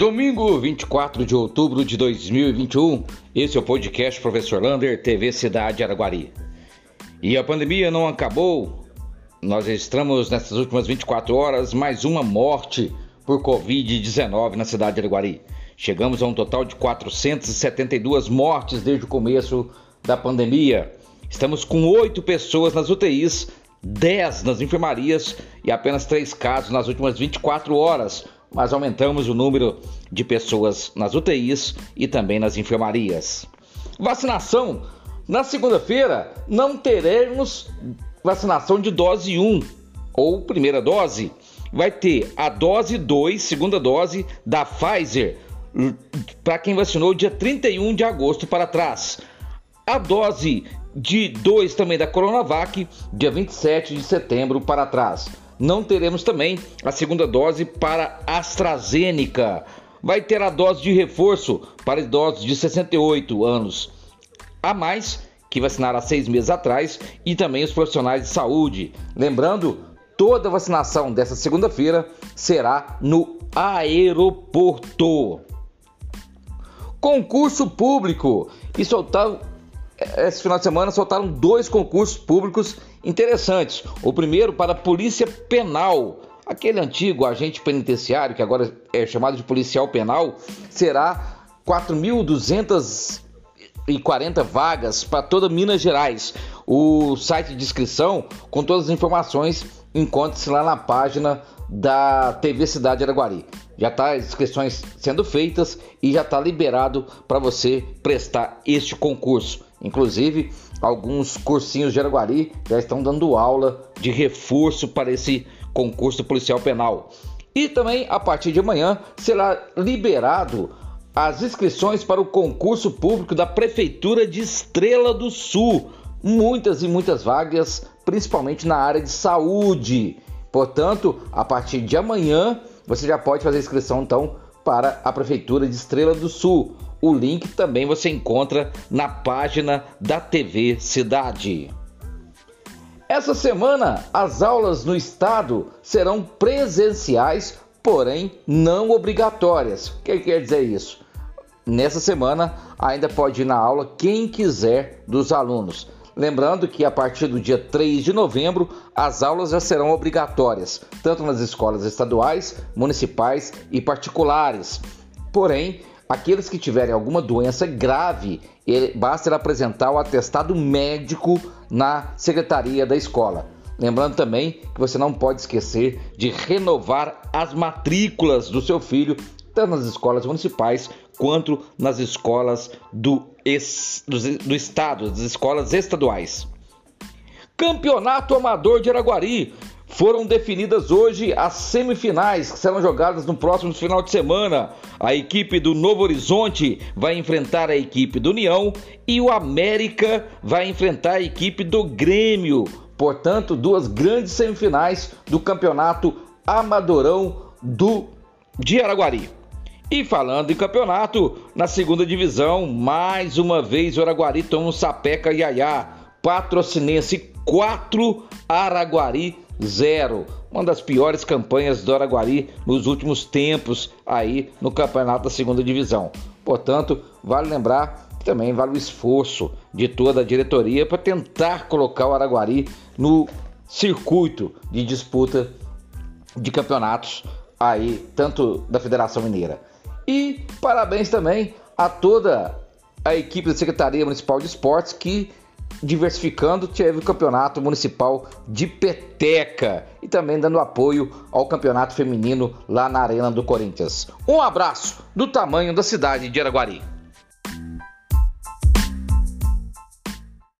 Domingo 24 de outubro de 2021, esse é o podcast Professor Lander, TV Cidade Araguari. E a pandemia não acabou, nós registramos nessas últimas 24 horas mais uma morte por Covid-19 na cidade de Araguari. Chegamos a um total de 472 mortes desde o começo da pandemia. Estamos com oito pessoas nas UTIs, 10 nas enfermarias e apenas três casos nas últimas 24 horas mas aumentamos o número de pessoas nas UTIs e também nas enfermarias. Vacinação. Na segunda-feira não teremos vacinação de dose 1 ou primeira dose. Vai ter a dose 2, segunda dose da Pfizer, para quem vacinou dia 31 de agosto para trás. A dose de 2 também da Coronavac, dia 27 de setembro para trás não teremos também a segunda dose para AstraZeneca. Vai ter a dose de reforço para idosos de 68 anos a mais que vacinaram há seis meses atrás e também os profissionais de saúde. Lembrando, toda a vacinação dessa segunda-feira será no aeroporto. Concurso público e soltaram esse final de semana soltaram dois concursos públicos interessantes. O primeiro para a Polícia Penal. Aquele antigo agente penitenciário, que agora é chamado de policial penal, será 4.240 vagas para toda Minas Gerais. O site de inscrição, com todas as informações, encontra-se lá na página da TV Cidade Araguari. Já está as inscrições sendo feitas e já está liberado para você prestar este concurso. Inclusive, alguns cursinhos de Araguari já estão dando aula de reforço para esse concurso policial penal. E também, a partir de amanhã, será liberado as inscrições para o concurso público da Prefeitura de Estrela do Sul. Muitas e muitas vagas, principalmente na área de saúde. Portanto, a partir de amanhã, você já pode fazer inscrição então para a Prefeitura de Estrela do Sul. O link também você encontra na página da TV Cidade. Essa semana, as aulas no estado serão presenciais, porém não obrigatórias. O que quer dizer isso? Nessa semana, ainda pode ir na aula quem quiser dos alunos. Lembrando que a partir do dia 3 de novembro, as aulas já serão obrigatórias, tanto nas escolas estaduais, municipais e particulares. Porém, Aqueles que tiverem alguma doença grave, basta apresentar o atestado médico na secretaria da escola. Lembrando também que você não pode esquecer de renovar as matrículas do seu filho, tanto nas escolas municipais quanto nas escolas do, do, do estado, das escolas estaduais. Campeonato Amador de Araguari. Foram definidas hoje as semifinais que serão jogadas no próximo final de semana. A equipe do Novo Horizonte vai enfrentar a equipe do União e o América vai enfrentar a equipe do Grêmio. Portanto, duas grandes semifinais do Campeonato Amadorão do de Araguari. E falando em campeonato, na segunda divisão, mais uma vez o Araguari toma um sapeca iaiá. Patrocinense 4, Araguari zero. Uma das piores campanhas do Araguari nos últimos tempos aí no campeonato da segunda divisão. Portanto, vale lembrar que também vale o esforço de toda a diretoria para tentar colocar o Araguari no circuito de disputa de campeonatos aí, tanto da Federação Mineira. E parabéns também a toda a equipe da Secretaria Municipal de Esportes que diversificando, teve o campeonato municipal de peteca e também dando apoio ao campeonato feminino lá na Arena do Corinthians. Um abraço do tamanho da cidade de Araguari.